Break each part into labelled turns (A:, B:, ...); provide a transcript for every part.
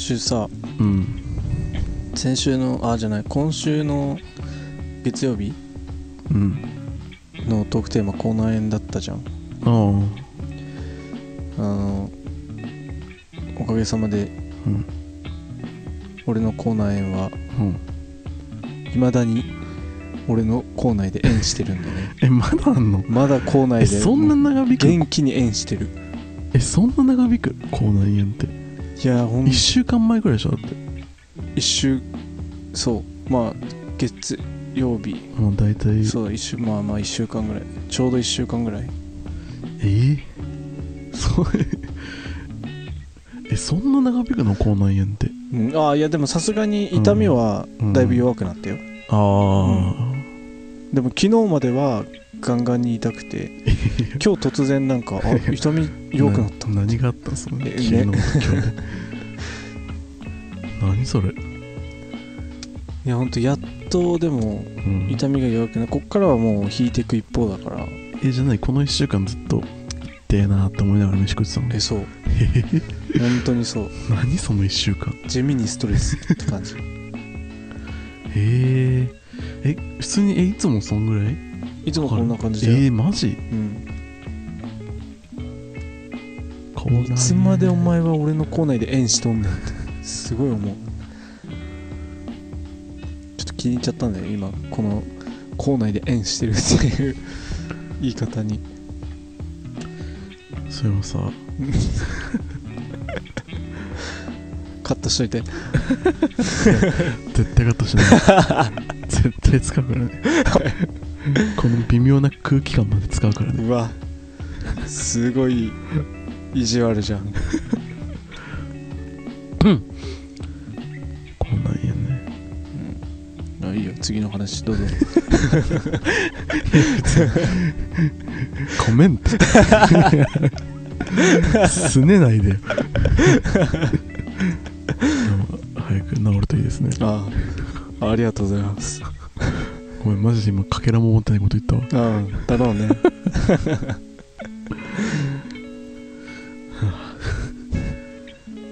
A: 週さ
B: うん。
A: 先週のあじゃない今週の月曜日
B: うん。
A: のトークテーマ口内炎だったじゃん。
B: ああ。
A: あのおかげさまで
B: うん。
A: 俺の口内炎は
B: うん。
A: 未だに俺の口内で炎してるんだね。
B: えまだあんの？
A: まだ口内で
B: えそんな長引く
A: 元気に炎してる。
B: えそんな長引く？口内炎って
A: いやほん
B: 1週間前ぐらいでしょだって。
A: 一週そう。まあ月曜日。
B: もう大体。
A: そう一週まあまあ1週間ぐらい。ちょうど1週間ぐらい。
B: えー、それ えそんな長引くの口内炎って？
A: うん、ああいやでもさすがに痛みはだいぶ弱くなったよ、
B: ああ、
A: でも昨日まではガンガンに痛くて今日突然なんかあ痛み弱くなった。
B: な何があったん？その
A: え
B: 昨日今日。で何それ、
A: いやほんとやっとでも
B: うん、
A: 痛みが弱くなこっからはもう引いていく一方だから。
B: えじゃない？この1週間ずっと痛えなって思いながら飯食ってたの？
A: えそう。
B: え
A: 本当にそう。
B: 何その1週間？
A: 地味にストレスって感じ。
B: へええ普通にえいつもそんぐらい？
A: いつもこんな感じだよ、
B: えー、マジ？
A: うん。いつまでお前は俺の口内で炎しとんねんって。すごい思う。ちょっと気に入っちゃったんだよ。今この口内で炎してるっていう。言い方に。
B: それはさ。
A: カットしといて。
B: 絶対カットしない。絶対使うからね この微妙な空気感まで使うからね。
A: うわ。すごい意地悪じゃん。
B: 口内炎ね。
A: あいいよ。次の話どうぞ。
B: コメント。すねないでよ。早く治るといいですね。
A: ああ。ありがとうございます
B: ごめんマジで今かけらも持ってないこと言ったわ。
A: うんだろうね。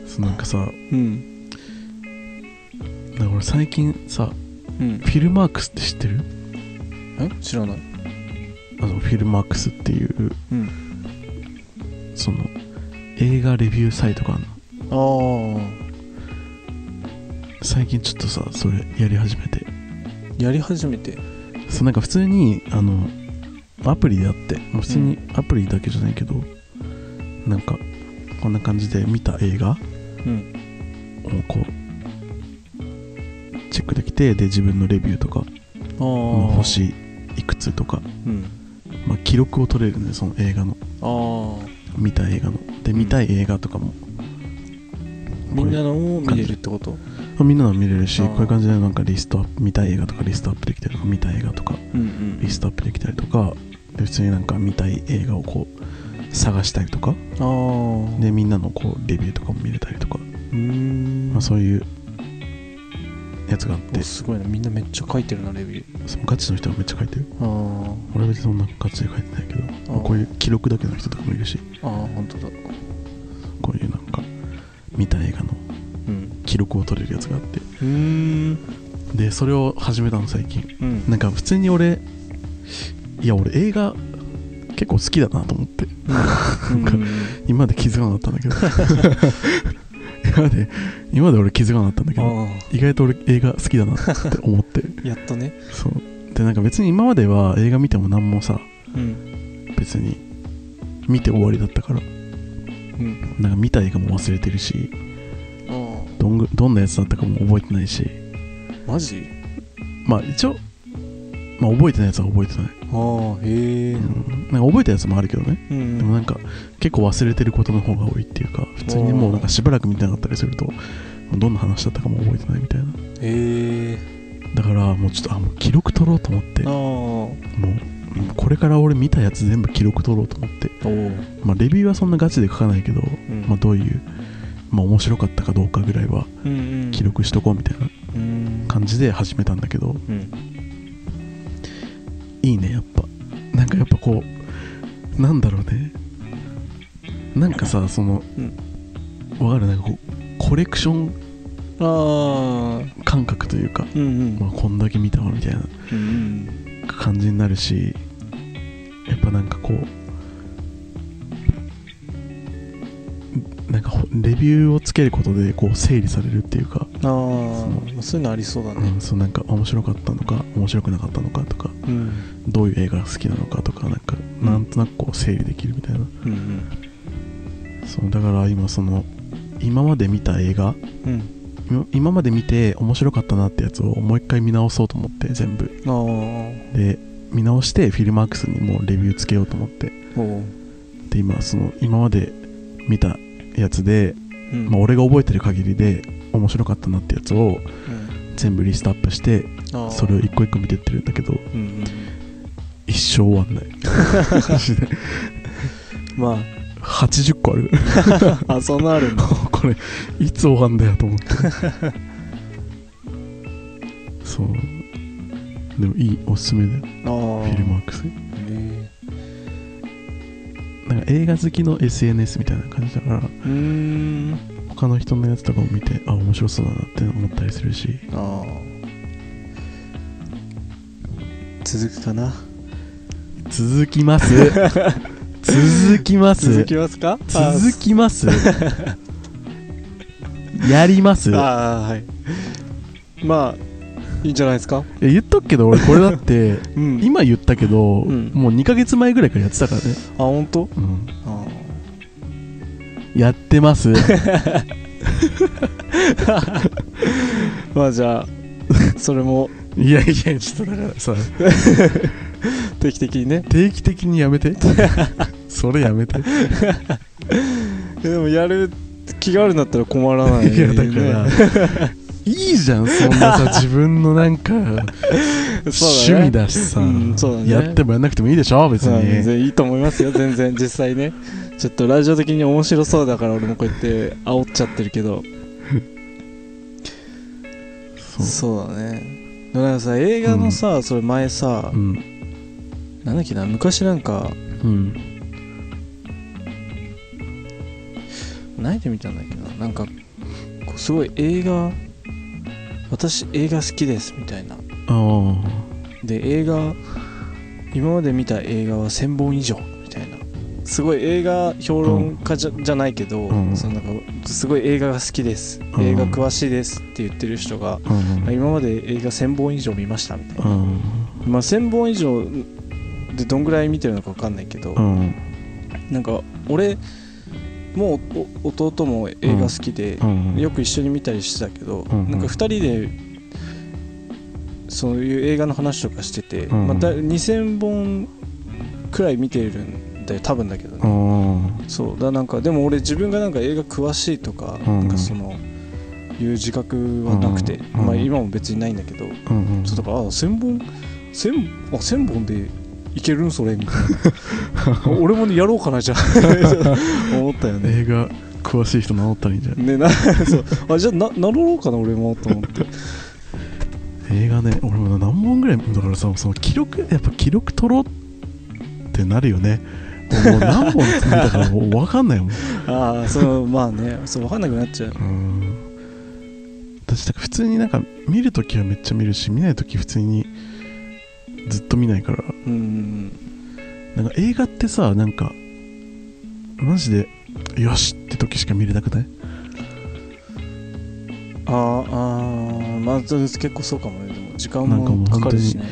B: そうなんかさ
A: うん。
B: なんか俺最近さ
A: うん。
B: フィルマークスって知ってる？
A: え？知らない。
B: あのフィルマークスっていう
A: うん。
B: その映画レビューサイトがあるの。
A: あ
B: 最近ちょっとさそれやり始めて。
A: あやり始めて。
B: そうなんか普通にあのアプリであってもう普通にアプリだけじゃないけど、なんかこんな感じで見た映画
A: うん。
B: をこうチェックできてで自分のレビューとか、
A: ああ
B: まあ、星いくつとか、
A: うん。
B: まあ、記録を取れるねその映画の。
A: ああ
B: 見た映画の。で見たい映画とかも、
A: みんなのを見れるってこと？
B: まあみんなの見れるしこういう感じでなんかリストアップ見たい映画とかリストアップできたりとか見たい映画とか
A: うんうん
B: リストアップできたりとかで普通になんか見たい映画をこう探したりとか。でみんなのこうレビューとかも見れたりとか、まあ、そういうやつがあって。
A: おすごいな。みんなめっちゃ書いてるなレビュー。
B: そのガチの人がめっちゃ書いてる。
A: あ
B: 俺は別にそんなガチで書いてないけど、まあこういう記録だけの人とかもいるし。
A: あああ本当だ。
B: こういうなんか見た映画の
A: うん。
B: 記録を取れるやつがあって。
A: うーん。
B: でそれを始めたの最近。
A: うん。
B: なんか普通に俺いや俺映画結構好きだなと思って。
A: うん。
B: か今まで気づかなかったんだけど。今まで今まで俺気づかなかったんだけど
A: あ
B: 意外と俺映画好きだなって思って。
A: あ やっとね。
B: そう。でなんか別に今までは映画見ても何もさ
A: うん。
B: 別に見て終わりだったから。
A: うん
B: なんか見た映画も忘れてるしどんぐどんなやつだったかも覚えてないし。
A: マジ？
B: まあ一応まあ覚えてないやつは覚えてない、
A: ああへえ
B: うん、なんか覚えたやつもあるけどね。
A: うん
B: でもなんか結構忘れてることの方が多いっていうか普通にもうなんかしばらく見てなかったりするとどんな話だったかも覚えてないみたいな。
A: へえ
B: だからもうちょっとあもう記録取ろうと思って。もうこれから俺見たやつ全部記録取ろうと思って。まあレビューはそんなガチで書かないけど、
A: うん。
B: まあどういうまあ面白かったかどうかぐらいは
A: うんうん。
B: 記録しとこうみたいな
A: うん。
B: 感じで始めたんだけど
A: うん。
B: いいねやっぱ。なんかやっぱこうなんだろうね。なんかさその、わかる？なんかこうコレクション
A: ああ
B: 感覚というか、
A: うんうん。
B: まあ、こんだけ見たわみたいな。
A: うん
B: 感じになるしやっぱなんかこうなんかほレビューをつけることでこう整理されるっていうか、
A: ああそういうのありそうだね。
B: うん、そうなんか面白かったのか面白くなかったのかとか
A: うん。
B: どういう映画が好きなのかとかなんかなんとなくこう整理できるみたいな、
A: うん。
B: そうだから今その今まで見た映画
A: うん
B: 今今まで見て面白かったなってやつをもう一回見直そうと思って全部。
A: ああ
B: で見直してフィルマークスにもうレビューつけようと思って。で今その今まで見たやつで、
A: うん。
B: まあ、俺が覚えてる限りで面白かったなってやつを
A: うん。
B: 全部リストアップしてそれを一個一個見てってるんだけど
A: うんうん。
B: 一生終わんない。
A: ま
B: 80個ある。
A: ああそんなあるんだ
B: これいつ終わんだよと思って。そう。でもいいおすすめだよ。フィルマークス。
A: へ
B: なんか映画好きの SNS みたいな感じだから
A: えうーん。
B: 他の人のやつとかを見てあ面白そうだなって思ったりするし。
A: 続くかな？
B: 続きます続きます。
A: 続きますか？
B: 続きます。やります。
A: ああはい。まあいいんじゃないですか？
B: 言っとくけど俺これだって
A: うん。
B: 今言ったけど、
A: うん。
B: もう2ヶ月前ぐらいからやってたからね、
A: あ本当？
B: うん、
A: あ
B: やってます。
A: ー まあじゃあそれも。
B: いやいやちょっとだからさ。
A: 定期的にね。
B: 定期的にやめてそれやめて。
A: えでもやる気があるんだったら困らない
B: いやだから いいじゃんそんなさ自分のなんか趣味だしさ、
A: うんね。
B: やってもやんなくてもいいでしょ別
A: はい全
B: に、
A: 然いいと思いますよ全然実際ね。ちょっとラジオ的に面白そうだから俺もこうやって煽っちゃってるけど。
B: そう。
A: だね。だからさ映画のさ、それ前さ、
B: うん。
A: なんだっけな昔なんか
B: うん
A: 何で見たんだっけな。なんかこうすごい映画私映画好きですみたいな。
B: あ
A: で映画今まで見た映画は1000本以上みたいな。すごい映画評論家じゃ,、じゃないけど、
B: うん。
A: そのなんかすごい映画が好きです、
B: ん。
A: 映画詳しいですって言ってる人が、今まで映画1000本以上見ましたみたいな、
B: うん。
A: まあ1000本以上でどんぐらい見てるのか分かんないけど、
B: うん。
A: なんか俺もうお弟も映画好きで、
B: うん。
A: よく一緒に見たりしてたけど、なんか2人でそういう映画の話とかしてて、
B: うん
A: また2000本くらい見てるんだよ多分だけど
B: う
A: ね、
B: ん。
A: そうだなんかでも俺自分がなんか映画詳しいとか,、
B: うん
A: なんかそのいう自覚はなくて、
B: うん
A: まあ今も別にないんだけど、
B: うんうん。
A: そうだからあ1000本1000あ1000本でいけるん？それ？みたいな。俺もねやろうかなじゃあ。思ったよね。
B: 映画詳しい人名乗ったらいいんじゃない？
A: ねなそう。あじゃあな名乗ろうかな俺もと思って。
B: 映画ね俺も何本ぐらいだからさその記録やっぱ記録取ろうってなるよね。もう何本見たからもう分かんないもん。
A: ああそうまあね。そう分かんなくなっちゃう。
B: うん。私だから普通になんか見るときはめっちゃ見るし見ないとき普通にずっと見ないから。
A: うん。
B: なんか映画ってさなんかマジでよしって時しか見れなくない？
A: あーあーまあ結構そうかもね。でも時間
B: なんかも
A: かかるしね。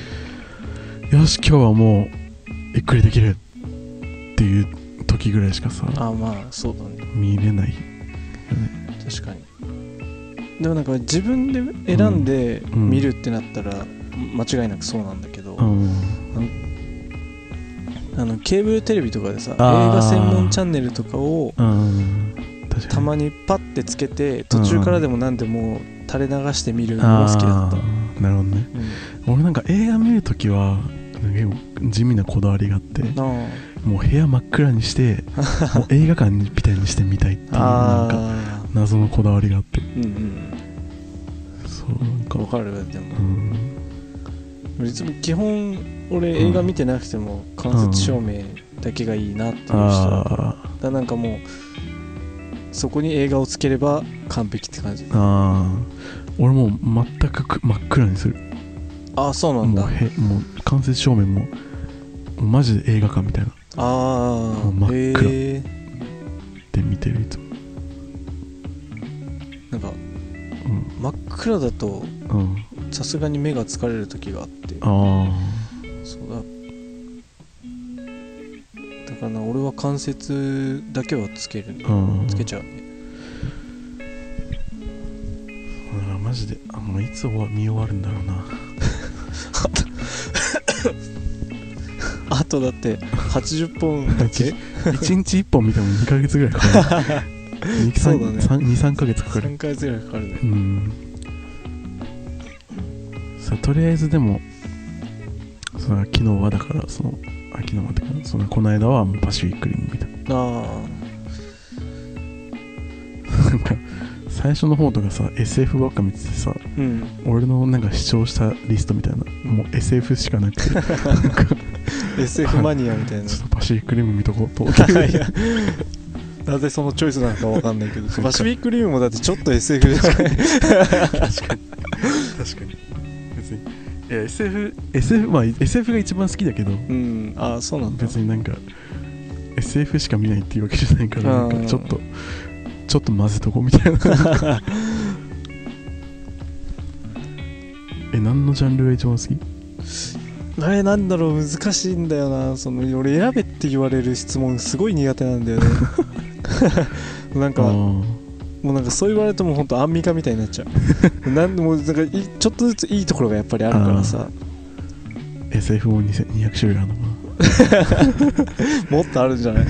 B: よし今日はもうゆっくりできるっていう時ぐらいしかさ
A: ああまあそうだね。
B: 見れない
A: 確かに。でもなんか自分で選んで
B: うん。
A: 見るってなったら間違いなくそうなんだけど、
B: うん。
A: あのケーブルテレビとかでさ映画専門チャンネルとかをたまにパッてつけて途中からでも何でも垂れ流して見るのが好きだった。
B: なるほどね。
A: うん。
B: 俺なんか映画見るときは結構地味なこだわりがあって
A: あ
B: もう部屋真っ暗にして もう映画館みたいにして見たいっていうなんか
A: あ
B: 謎のこだわりがあって。
A: ーうん
B: そうなんか。
A: うんわかるでも。
B: うん
A: いつも基本俺映画見てなくても間接照明だけがいいなっていう人だ
B: あ
A: からなんかもうそこに映画をつければ完璧って感じ。
B: ーあー。俺もう全くく真っ暗にする。
A: ああそうなんだ。
B: もうへもう間接照明もマジで映画館みたいな。
A: あ
B: もう真
A: あ
B: っ暗。で見てるいつも。
A: なんか
B: うん。
A: 真っ暗だと
B: うん
A: さすがに目が疲れる時があって。
B: あ
A: そうだ。だからな俺は関節だけはつけるつけちゃうね
B: マジであもういつ終わ見終わるんだろうな。
A: あとだって80本だけ
B: ？1日1本見ても2ヶ月ぐらいかかる。
A: そうだね。
B: 23ヶ月かかる。
A: 3ヶ月ぐらいかかるね。
B: うんさあとりあえずでもその昨日はだからそのあ昨日はってかそのこの間はもうパシフィックリム見た。
A: あ
B: なんか最初の方とかさ SF ばっか見ててさ
A: あうん。
B: 俺のなんか視聴したリストみたいなもう SF しかなくて。な
A: SF マニアみたいな。
B: ちょっとパシフィックリム見とこうと。思って
A: いや。なぜそのチョイスなのかわかんないけどパシフィックリムもだってちょっと SF じゃない？
B: 確かに。確かに別に。いや SF, SF まあ SF が一番好きだけど。
A: うん。ああそうなんだ。
B: 別になんか SF しか見ないっていうわけじゃないからなん
A: うん
B: かちょっとちょっと混ぜとこうみたいな。え何のジャンルが一番好き？
A: あれなんだろう難しいんだよな。その俺選べって言われる質問すごい苦手なんだよね。なんか
B: あ
A: もうなんかそう言われるともうほんとアンミカみたいになっちゃう。なんでもなんかいちょっとずついいところがやっぱりあるからさ。
B: ー SF も2000 200種類あるのかな。
A: もっとあるんじゃない？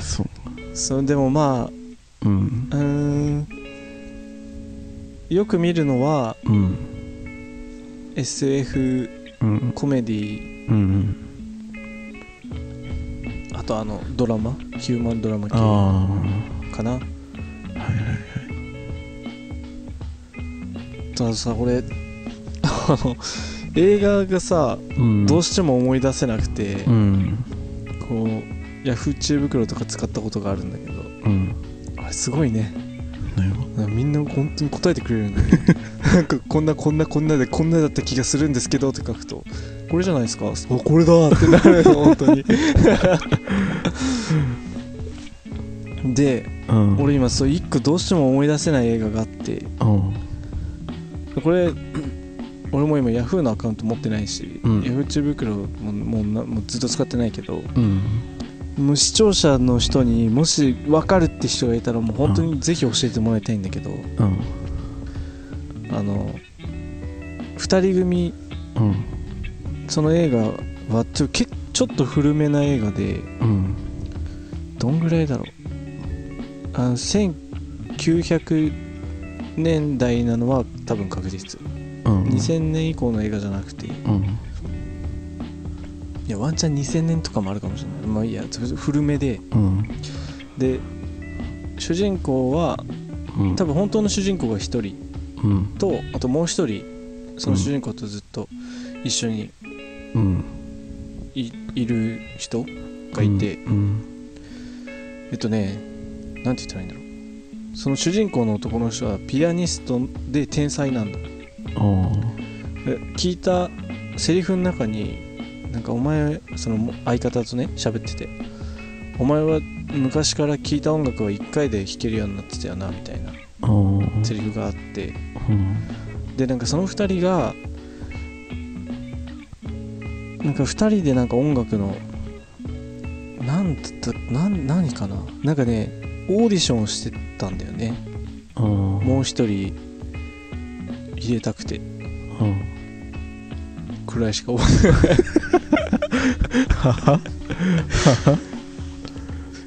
B: そう。
A: そうでもま
B: うん。
A: あうーん。よく見るのは
B: うん。
A: SF
B: うん。
A: コメディ。
B: うん
A: あとあのドラマ？ヒューマンドラマ
B: ああ
A: 系かな？
B: はいはい
A: たださ俺あの映画がさ
B: うん。
A: どうしても思い出せなくて、
B: うん。
A: こうヤフー知恵袋とか使ったことがあるんだけど
B: うん。
A: あれすごいね。みんな本当に答えてくれるんだよ なんかこんなこんなこんなでこんなだった気がするんですけどって書くとこれじゃないですか？おこれだってなるの本当に。で
B: うん。
A: 俺今そう一個どうしても思い出せない映画があって。
B: うん。
A: これ俺も今ヤフーのアカウント持ってないし、
B: うん。
A: ヤフー知恵袋ももうなもうずっと使ってないけど
B: うん。
A: 視聴者の人にもし分かるって人がいたらもう本当にぜひ教えてもらいたいんだけど、
B: うん。
A: あの2人組
B: うん。
A: その映画はちょけちょっと古めな映画で
B: うん。
A: どんぐらいだろう？あの1900年代なのは多分確実。
B: うん。
A: 2000年以降の映画じゃなくて。い
B: うん。
A: やワンチャン2000年とかもあるかもしれない。まあいいや古めで。
B: うん。
A: で主人公は
B: うん。
A: 多分本当の主人公が1人。
B: うん。
A: とあともう1人その主人公とずっと一緒に
B: うん。
A: いいる人がいて、
B: うん。
A: えっとねなんて言ったらいいんだろう。その主人公の男の人はピアニストで天才なんだ。聞いたセリフの中になんかお前その相方とね喋っててお前は昔から聴いた音楽は1回で弾けるようになってたよなみたいなセリフがあって。
B: うん。
A: でなんかその2人がなんか2人でなんか音楽のなんだったなん何かな？なんかねオーディションをしてたんだよね。もう一人入れたくて。
B: うん。
A: こくらいしか覚えてな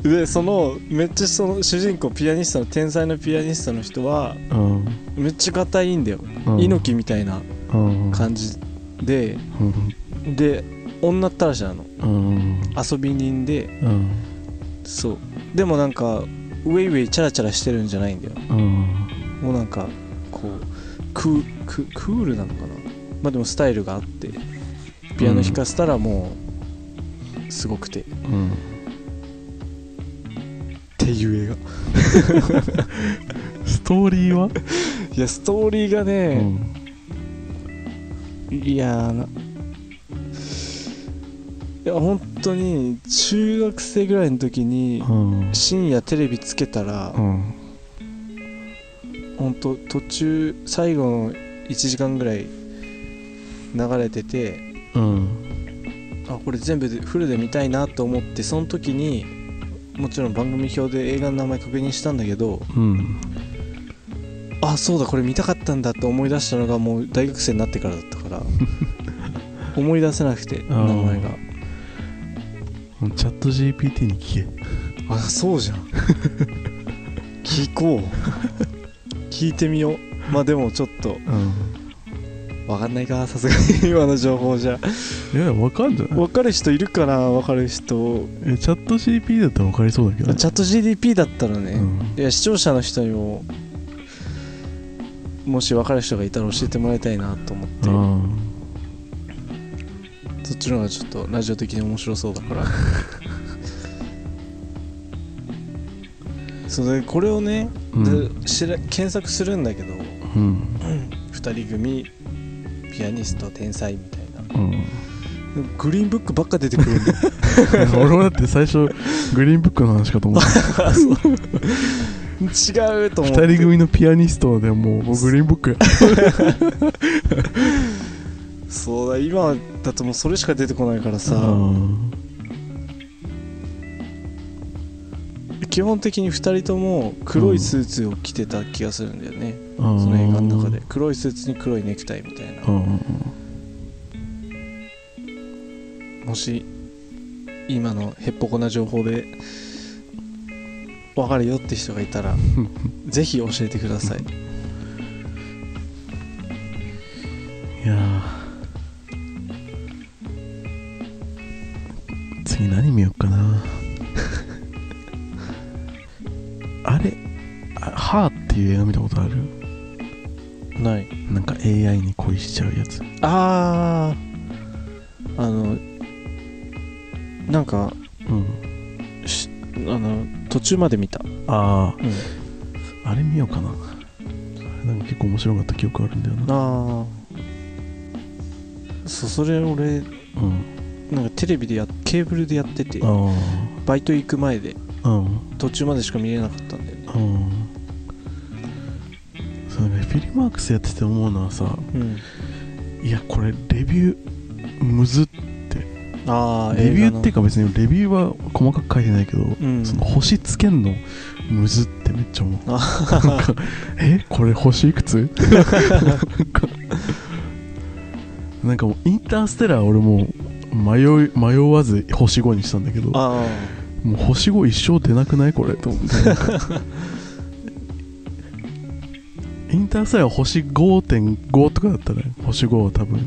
A: い。でそのめっちゃその主人公ピアニストの天才のピアニストの人は
B: うん。
A: めっちゃ硬いんだよ、
B: うん。
A: 猪木みたいな
B: うん。
A: 感じで。
B: うん。
A: で女ったらしなの。
B: うん。
A: 遊び人で。
B: うん。
A: そう。でもなんかウェイウェイチャラチャラしてるんじゃないんだよ。
B: うん。
A: もうなんかこうクーククールなのかな。まあでもスタイルがあってピアノ弾かせたらもうすごくて、っ
B: うん。
A: ていう映画。
B: ストーリーは、
A: いやストーリーが
B: う
A: ね、
B: ん。
A: いやいや本当に中学生ぐらいの時に
B: うん。
A: 深夜テレビつけたら
B: うん。
A: 本当途中最後の1時間ぐらい流れてて
B: うん。
A: あこれ全部でフルで見たいなと思ってその時にもちろん番組表で映画の名前確認したんだけど
B: うん。
A: あそうだこれ見たかったんだって思い出したのがもう大学生になってからだったから 思い出せなくて名前が
B: チャット GPT に聞け。
A: あそうじゃん。聞こう。聞いてみよう。まあでもちょっと。
B: うん。
A: 分かんないか。さすがに。今の情報じゃ。
B: いやわかんじゃない？
A: 分かる人いるかな？分かる人。
B: えチャット GPT だったらわかりそうだけど
A: チャット GDP だったらね、
B: うん。
A: いや視聴者の人にももし分かる人がいたら教えてもらいたいなと思って。
B: あ
A: そっちの方がちょっとラジオ的に面白そうだから。それでこれをね、
B: うん。
A: でしら検索するんだけど
B: うん。
A: 2人組ピアニスト天才みたいな。
B: うん。
A: グリーンブックばっか出てくるんだよ。
B: 俺もだって最初グリーンブックの話かと思った。
A: 違うと思って。
B: 二人組のピアニストでもうもうグリーンブックや
A: そうだ今だともうそれしか出てこないからさ、
B: うん。
A: 基本的に2人とも黒いスーツを着てた気がするんだよね、
B: そ
A: その映画の中で。黒いスーツに黒いネクタイみたいな。
B: うん
A: もし今のへっぽこな情報で分かるよって人がいたら ぜひ教えてください
B: い
A: 中まで見た、
B: あ
A: うん、
B: ああれ見ようかな。あれなんか結構面白かった記憶あるんだよな。
A: ああそうそれ俺
B: うん。
A: なんかテレビでやケーブルでやってて
B: あ
A: バイト行く前で
B: あうん。
A: 途中までしか見れなかったんだよね。
B: うん。フィルマークスやってて思うのはさ
A: うん。
B: いやこれレビューむずっ
A: ああ
B: レビューっていうか別にレビューは細かく書いてないけど、
A: うん。
B: その星つけんのむずってめっちゃ思う。
A: あ
B: なんかえ？これ星いくつ？なんかもうインターステラー俺もう迷い迷わず星5にしたんだけど
A: あ
B: もう星5一生出なくないこれと思って。インターステラー星5.5とかだったら星5は多分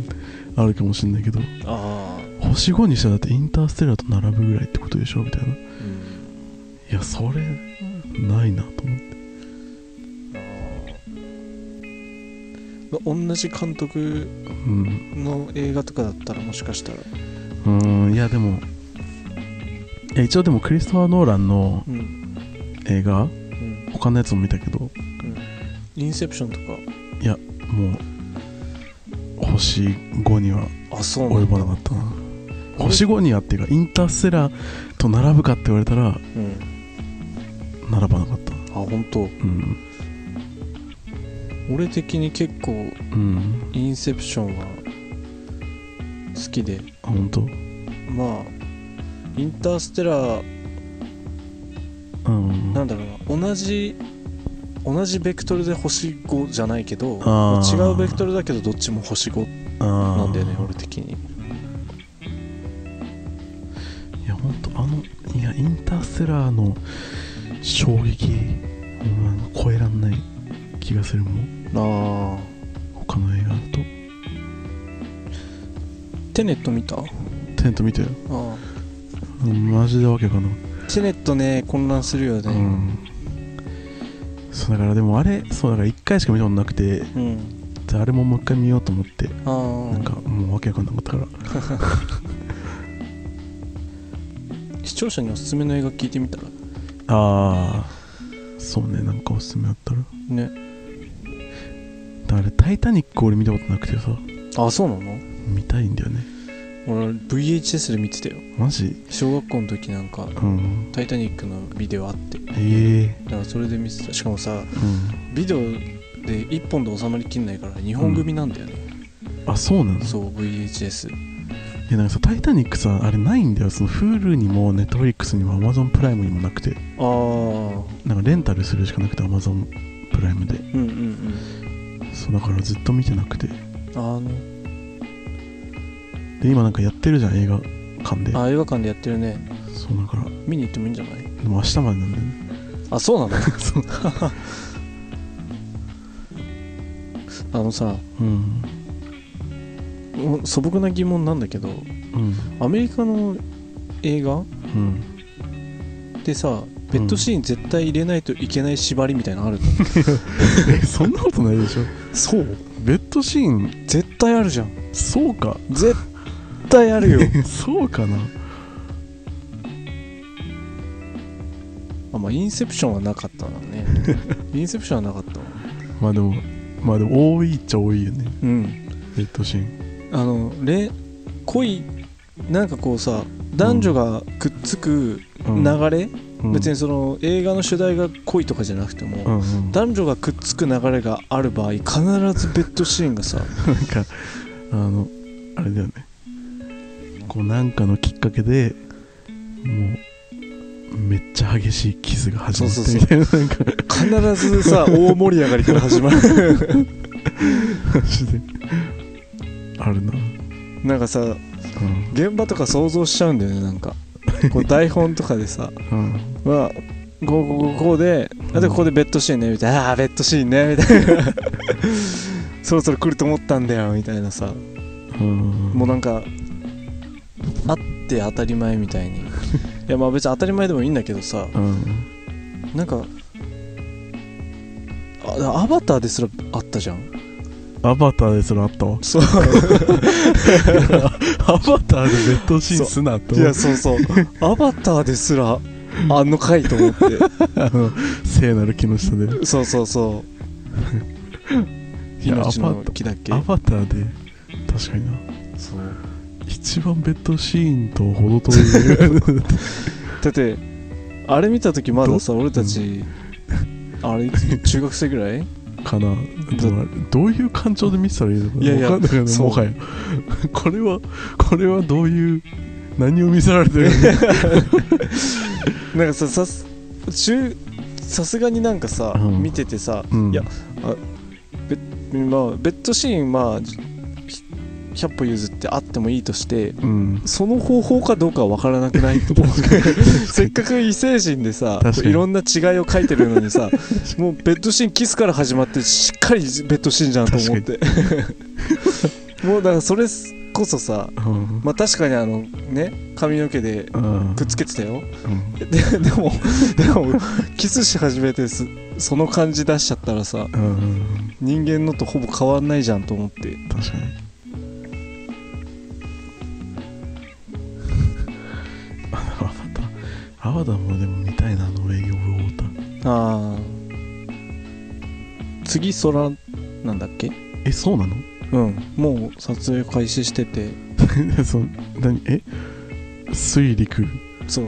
B: あるかもしれないけど。
A: ああ
B: 星5にしたらだってインターステラーと並ぶぐらいってことでしょみたいな。
A: うん。
B: いやそれないなと思って。
A: 同じ監督
B: うん。
A: の映画とかだったらもしかしたら。
B: うーんいやでもいや一応でもクリストファー・ノーランの
A: うん。
B: 映画
A: うん。
B: 他のやつも見たけど。
A: インセプションとか。
B: もう星5には及ばなかったな星5にはっていうかインターステラーと並ぶかって言われたら
A: うん
B: 並ばなかった。
A: あ本当。
B: うん。
A: 俺的に結構
B: うん。
A: インセプションは好きで。
B: あ本当？
A: まあインターステラー
B: うん。
A: なんだろうな。同じ同じベクトルで星5じゃないけど違うベクトルだけどどっちも星5
B: あー
A: なんだよね俺的に
B: やインターステラーの衝撃うん超えらんない気がするもん。
A: ああ
B: 他の映画だと。
A: テネット見た？あ
B: テント見てよ
A: あ
B: うんマジでわけかな
A: テネットね混乱するよね。
B: うん。そうだからでもあれそうだから1回しか見たことなくて
A: うん。
B: であれももう一回見ようと思って
A: ああ。
B: なんかもうわけわかんなかったから。
A: 視 聴者におすすめの映画聞いてみたら？
B: ああそうねなんかおすすめあったら。
A: ね。
B: だから「タイタニック」俺見たことなくてさ。
A: あそうなの？
B: 見たいんだよね。
A: 俺 VHS で見てたよ。
B: マジ？
A: 小学校の時なんか
B: うん「
A: タイタニック」のビデオあって。
B: ええ。
A: だからそれで見てた。しかもさ
B: うん。
A: ビデオで1本で収まりきんないから2本組なんだよね、
B: あそうなの？
A: そう VHS
B: いやなんかさ「タイタニックさ」あれないんだよ。その Hulu にも Netflix にも Amazon プライムにもなくて。
A: ああ
B: なんかレンタルするしかなくて Amazon プライムで。
A: うんうんうん。
B: そうだからずっと見てなくて。
A: あの
B: で今なんかやってるじゃん映画館で。
A: あ映画館でやってるね。
B: そうだから。
A: 見に行ってもいいんじゃない？
B: でも明日までなんだよね。
A: あそうなの？
B: そう。
A: あのさ
B: うん
A: 素朴な疑問なんだけど
B: うん。
A: アメリカの映画
B: うん
A: でさベッドシーン絶対入れないといけない縛りみたいなのあるの、
B: え そんなことないでしょ。
A: そう。
B: ベッドシーン
A: 絶対あるじゃん。
B: そうか。
A: 絶対あるよ。
B: そうかな。
A: あまあインセプションはなかったなね。インセプションはなかったわ。
B: まあでもまあでも多いっちゃ多いよね。
A: うん。
B: ベッドシーン
A: あのれ恋なんかこうさ男女がくっつく
B: うん。
A: 流れ、
B: うん。
A: 別にその映画の主題が恋とかじゃなくても、
B: うんうん。
A: 男女がくっつく流れがある場合必ずベッドシーンがさ
B: なんかあのあれだよね。こうなんかのきっかけでもうめっちゃ激しいキスが始まって
A: そうそう。
B: みたいななんか。
A: 必ずさ大盛り上がりから始まる。
B: マジであるな、
A: なんかさ
B: うん。
A: 現場とか想像しちゃうんだよねなんか。こう台本とかでさ。
B: うん、
A: まあこうこうこうであでここでベッドシーンねみたいな。ああーベッドシーンねみたいな。そろそろ来ると思ったんだよみたいなさ。
B: うん、
A: もうなんかあって当たり前みたいに。いやまあ別に当たり前でもいいんだけどさ。
B: うん。
A: なんかあアバターですらあったじゃん
B: アバターですらあったわ
A: そう。
B: アバターでベッドシーンすなって
A: いやそうそう。アバターですらあんの回と思って。
B: あ の聖なる木の下で。
A: そうそうそう。
B: いや
A: 命の
B: アバタ
A: 木だっけ？
B: アバターで確かにな。
A: そう。
B: 一番ベッドシーンと程遠い。
A: だってあれ見た時まださ俺たち、あれいつ中学生ぐらい？
B: かな。でもどういう感情で見てたらいいのか
A: いやいや
B: わかんないけどもはや。これはこれはどういう何を見せられてるの
A: なんかささす中さすがになんかさ、
B: うん。
A: 見ててさ、
B: うん。
A: いやまあ、ベッドシーンまあひ100歩譲ってあってもいいとして
B: うん。
A: その方法かどうかは分からなくない？と思うせっかく異星人でさいろんな違いを書いてるのにさもうベッドシーンキスから始まってしっかりベッドシーンじゃんと思って。もうだからそれこそさ
B: うん。
A: まあ確かにあのね髪の毛で
B: うん。
A: くっつけてたよ。
B: うん。
A: ででもでもキスし始めてすその感じ出しちゃったらさ
B: うん。
A: 人間のとほぼ変わんないじゃんと思って。
B: 確かにアバターもでも見たいなあのウェイ・オブ・ウォー。ター
A: ああ次空なんだっけ？
B: えそうなの？
A: うん。もう撮影開始してて。
B: その何？え？水陸。
A: そう。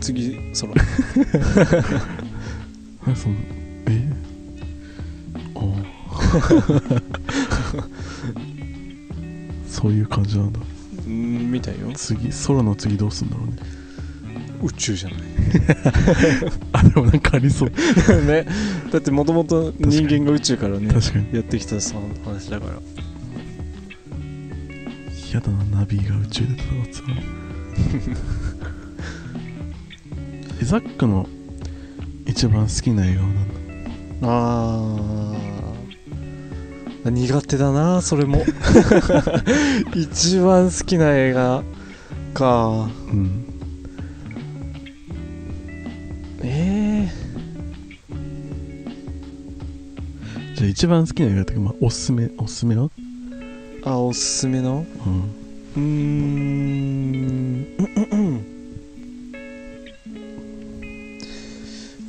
A: 次空。
B: あそのえ？あ そういう感じなんだ。
A: うんみたいよ。
B: 次空の次どうすんだろうね
A: 宇宙じゃない。
B: あでもなんかありそう。
A: ね。だってもともと人間が宇宙からね
B: 確かに。
A: やってきたその話だから。
B: やだなナビが宇宙で戦ってたら えザックの一番好きな映画は何？だ
A: あー。苦手だなそれも。一番好きな映画か。
B: うん一番好きな映画っていうか、まあ、おすすめおすすめは
A: ー、あおすすめの？
B: うん。
A: うーん。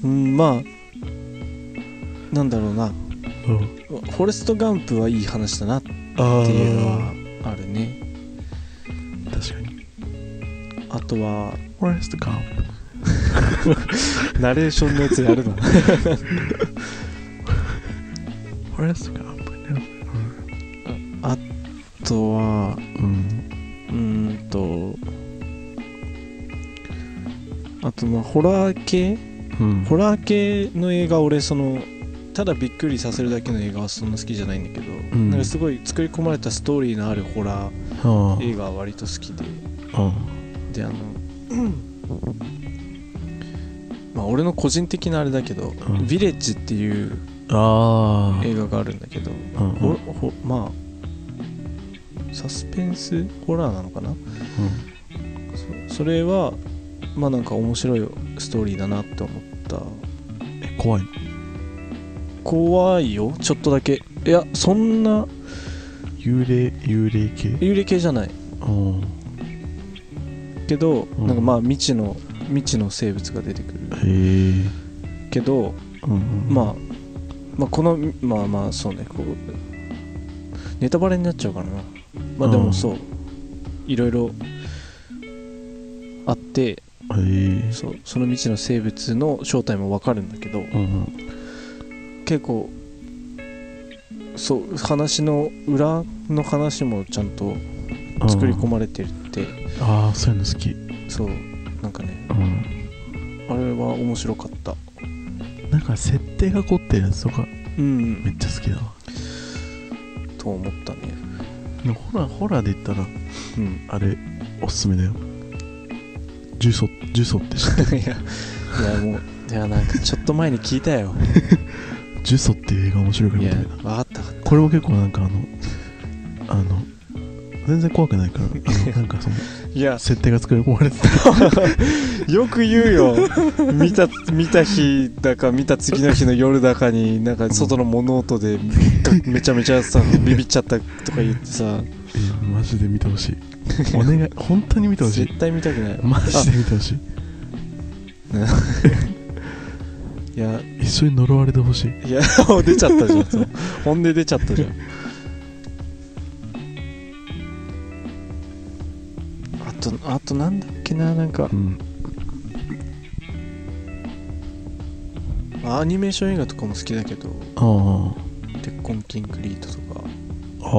A: うんまあなんだろうな。
B: うん。
A: フォレスト・ガンプはいい話だなって
B: あ
A: いうのはあるね。
B: 確かに。
A: あとは
B: フォレストカン
A: ナレーションのやつやるな
B: プフォレストカンプね
A: あとは
B: うん。
A: うーんとあとまあホラー系？
B: うん。
A: ホラー系の映画俺そのただびっくりさせるだけの映画はそんな好きじゃないんだけど、
B: ん。
A: なんかすごい作り込まれたストーリーのあるホラー
B: あ
A: 映画は割と好きで。
B: あ
A: であの、まあ俺の個人的なあれだけど「
B: ん。
A: ヴィレッジ」っていう
B: ああ
A: 映画があるんだけど、
B: うん
A: ほほまあサスペンスホラーなのかな？そそれはまあなんか面白いストーリーだなって思った。
B: え怖いの？
A: 怖いよ。ちょっとだけ。いやそんな
B: 幽霊幽霊系？
A: 幽霊系じゃない。
B: うん。
A: けど、
B: うん。
A: なんかまあ未知の未知の生物が出てくる。
B: へえ
A: けど、
B: うんうん。
A: まあまあこのまあまあそうねこうネタバレになっちゃうからな。まあで
B: うん
A: もそう、いろいろあって
B: へえ。
A: そうその未知の生物の正体もわかるんだけど
B: うんうん。
A: 結構そう話の裏の話もちゃんと作り込まれてるって。
B: ああそういうの好き。
A: そうなんかね
B: うん。
A: あれは面白かった
B: なんか設定が凝ってるやつとか
A: うん。
B: めっちゃ好きだわ。
A: と思ったね。
B: でもホラーホラーで言ったら
A: うん。
B: あれおすすめだよ。ジュソジュソって。知ってる
A: いやいやもういやなんかちょっと前に聞いたよ。
B: ジュソっていう映画面白いから
A: いや
B: 見てみな
A: 分かった分かっ
B: これも結構なんかあのあの全然怖くないから あのなんかその
A: たいや。
B: 設定が作り込まれてて
A: よく言うよ。見た見た日だか見た次の日の夜だかになんか外の物音でめちゃめちゃさビビっちゃったとか言ってさ。
B: えマジで見てほしい。お願い本当に見てほしい。
A: 絶対見たくない。
B: マジで見てほしい。
A: いや。
B: 一緒に呪われてほしい。
A: いや出ちゃったじゃん本音出ちゃったじゃんとあとなんだっけななんか。
B: うん。
A: アニメーション映画とかも好きだけど。
B: あ「
A: 鉄痕キンクリート」とか。
B: あ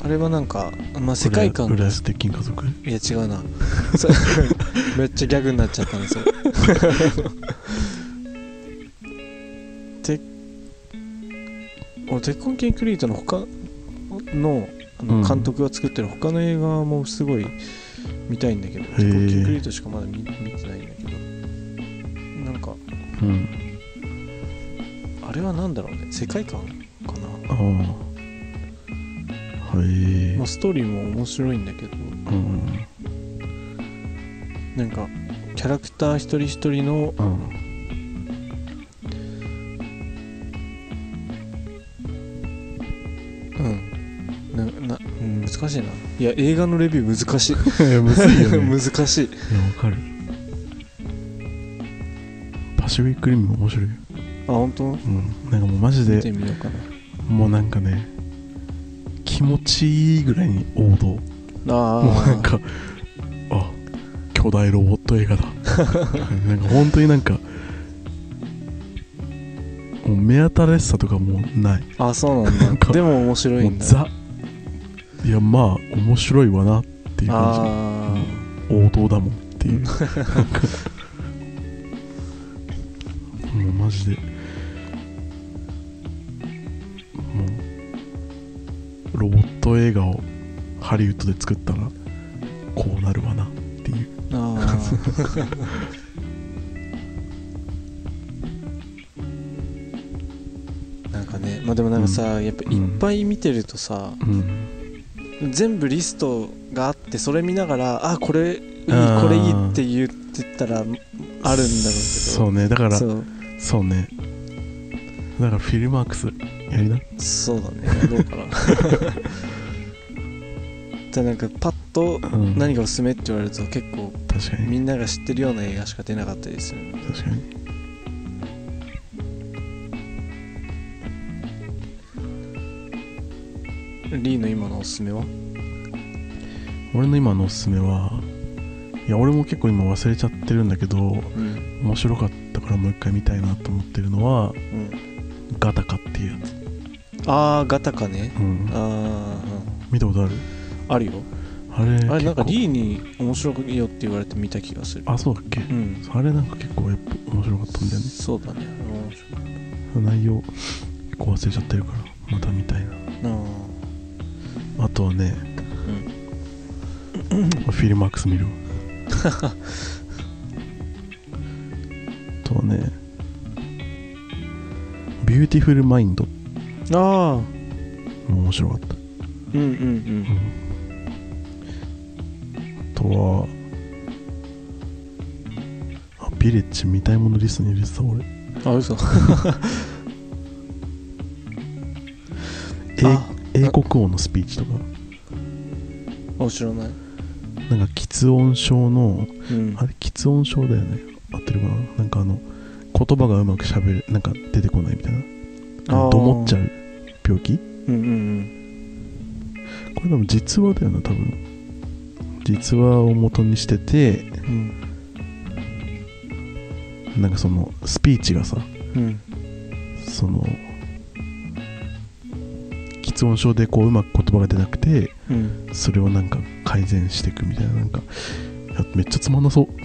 B: あ。
A: あれはなんか、まあ、
B: あ
A: 世界観。が
B: 浦安鉄筋家族。
A: いや違うな。めっちゃギャグになっちゃったんですよ。て 俺鉄痕キンクリートの他のあ
B: うん。
A: の監督が作ってる他の映画もすごい見たいんだけど、
B: ー。
A: 鉄痕キンクリートしかまだ見見てないんだけど。なんか
B: うん。
A: あれは何だろうね？世界観かな、
B: ああ。はい
A: まあ、ストーリーも面白いんだけど。
B: うん。
A: なんかキャラクター一人一人の
B: うん
A: うん難しいな。いや映画のレビュー難しい。
B: いやむずいよね。
A: 難しい。
B: いやわかる。パシフィックリムも面白い。よ
A: あ本当？
B: うん。なんかもうマジ
A: 見て
B: で
A: みようか
B: もうなんかね気持ちいいぐらいに王道。
A: なあ
B: もうなんかあ巨大ロボット映画だ。なんか本当になんかもう目新しさとかもうない。
A: あそうなんだ。でも面白いだ。
B: もうんザいやまあ面白いわなっていう感
A: あ
B: じ王道だもんっていう。もうマジで。もうロボット映画をハリウッドで作ったらこうなるわなっていう。
A: ああ なんかねまあでもなんかさ、やっぱいっぱい見てるとさ、
B: うん
A: 全部リストがあってそれ見ながらあこれいいこれいいって言ってたらあるんだろうけど
B: そうね。だから
A: そう。
B: ね。だからフィルマークスやりな。
A: そうだね。どうかな。じゃあなんかパッと
B: うん。
A: 何がおすすめって言われると結構みんなが知ってるような映画しか出なかったりする
B: 確かに
A: リーの今のおすすめは？
B: 俺の今のおすすめはいや俺も結構今忘れちゃってるんだけど
A: うん。
B: 面白かったからもう一回見たいなと思ってるのは
A: うん。
B: ガタカっていう。やつ、
A: ああガタカね。
B: うん。
A: あ、
B: 見たことある？
A: あ、あるよ。
B: あれ
A: あれなんかリーに面白いよって言われて見た気がする。
B: あそうだっけ？
A: うん。
B: あれなんか結構やっぱ面白かったんだよね。
A: そうだね。面白い
B: 内容結構忘れちゃってるからまた見たいな。
A: あ
B: あとはね、フィルマークス見るわ。あとはねビューティフルマインド。
A: ああ
B: 面白かった。
A: うんうんうん。
B: あとはあビレッジ見たいものリストに入れてた俺。
A: あ嘘
B: 英国王のスピーチとか。
A: あ知らない。
B: なんか喫音症の
A: うん。
B: あれ喫音症だよね。合ってるかな？なんかあの言葉がうまくしゃべるなんか出てこないみたいな。
A: あー。
B: どもっちゃう病気？
A: うんうん。
B: これでも実話だよな多分。実話を元にしてて
A: うん。
B: なんかそのスピーチがさ
A: うん。
B: その喫音症でこううまく言葉が出なくて
A: うん。
B: それをなんか改善していくみたいななんかめっちゃつまんなそう。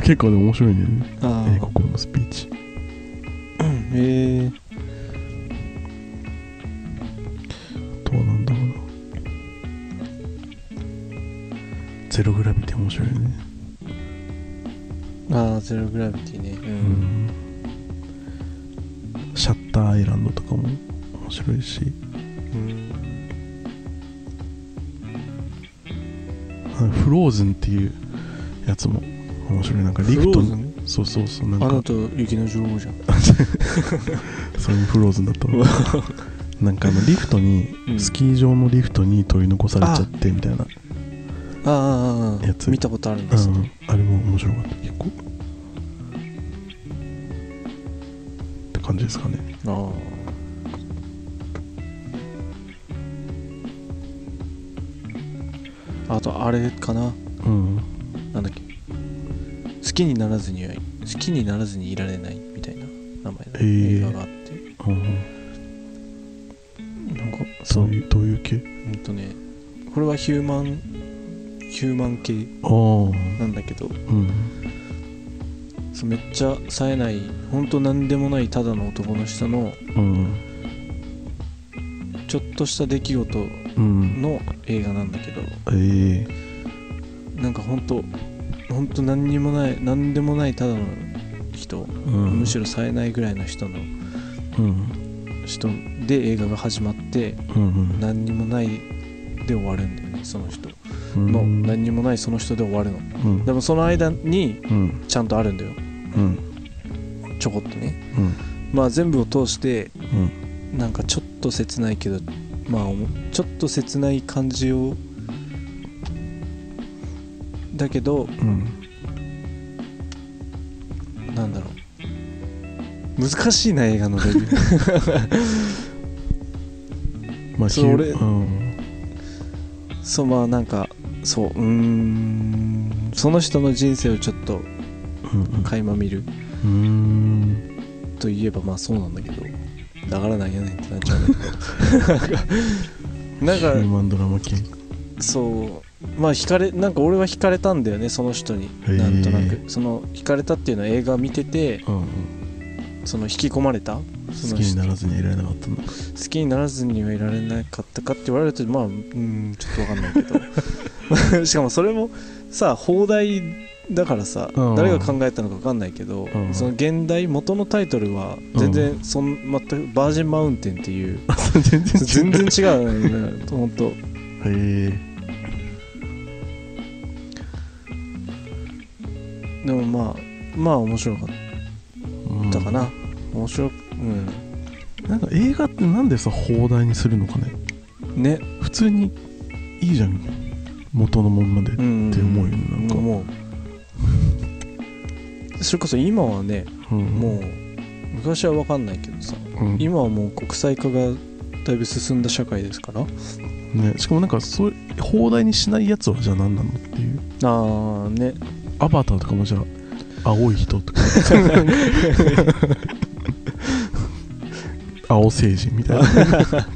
B: 結構でも面白いね。
A: あ
B: 英国王のスピーチ。
A: あへえ
B: あとはなんだろうな。ゼログラビティ面白いよね。
A: ああゼログラビティね。う
B: うんターアイランドとかも面白いし。
A: うん
B: あフローズンっていうやつも面白い。なんかリフト
A: ン。
B: そうそうそうなんか。
A: アナと雪の女王じゃん。
B: それもフローズンだったわなんかあのリフトに、
A: うん。
B: スキー場のリフトに取り残されちゃってみたいな
A: ああ見たことあるん
B: う
A: です
B: ん。あれも面白かった。結構感じですかね。
A: ああ。あとあれかな。
B: うん。
A: なんだっけ。好きにならずには好きにならずにいられないみたいな名前の映画があって、
B: うん
A: なんか
B: ど
A: そうう
B: いう。どういう系？
A: うんとねこれはヒューマンヒューマン系なんだけど。
B: うん
A: そうめっちゃ冴えない本当なんでもないただの男の人の
B: うん。
A: ちょっとした出来事
B: うん。
A: の映画なんだけど
B: ええ。
A: なんか本当本当何にもない何でもないただの人、
B: うん。
A: むしろ冴えないぐらいの人の
B: うん。
A: 人で映画が始まって
B: うん
A: 何にもないで終わるんだよねその人。
B: うん。
A: の、
B: うん
A: 何にもないその人で終わるの。
B: うん。
A: でもその間に
B: うん。
A: ちゃんとあるんだよ。
B: うん
A: ちょこっとね。
B: うん。
A: まあ全部を通して
B: うん。
A: なんかちょっと切ないけどまあちょっと切ない感じをだけど
B: うん。
A: なんだろう。難しいな映画のレビュー。
B: まあ
A: そう俺
B: うん。
A: そうまあなんかそううーんその人の人生をちょっと
B: うん
A: 垣間見る。
B: うんうん。
A: といえばまあそうなんだけど。だからなんやねんってなっちゃう なんか
B: ヒューマンドラマ系。
A: そう。まあ惹かれなんか俺は惹かれたんだよねその人に。なんとなく。その惹かれたっていうのは映画見てて
B: うん
A: その引き込まれた？
B: 好きにならずにはいられなかったの？か
A: 好きにならずにはいられなかったかって言われるとまあうんちょっとわかんないけど。しかもそれもさ放題だからさ、
B: うん。
A: 誰が考えたのかわかんないけど、
B: うん。
A: その現代元のタイトルは全然そん、全くバージンマウンテンっていう
B: 全然
A: 全然違うねほんと。
B: へえ。
A: でもまあまあ面白かった。かな、面白うん。
B: なんか映画ってなんでさ放題にするのかね。
A: ね。
B: 普通にいいじゃん。元のまんまで、
A: うん
B: って思うよねなんか。
A: 思うそれこそ今はね
B: うん。
A: もう昔は分かんないけどさ
B: うん。
A: 今はもう国際化がだいぶ進んだ社会ですから。
B: ね、しかもなんかそう放題にしないやつはじゃあ何なのっていう。
A: ああね。
B: アバターとかもじゃあ青い人とか。青星人みたいな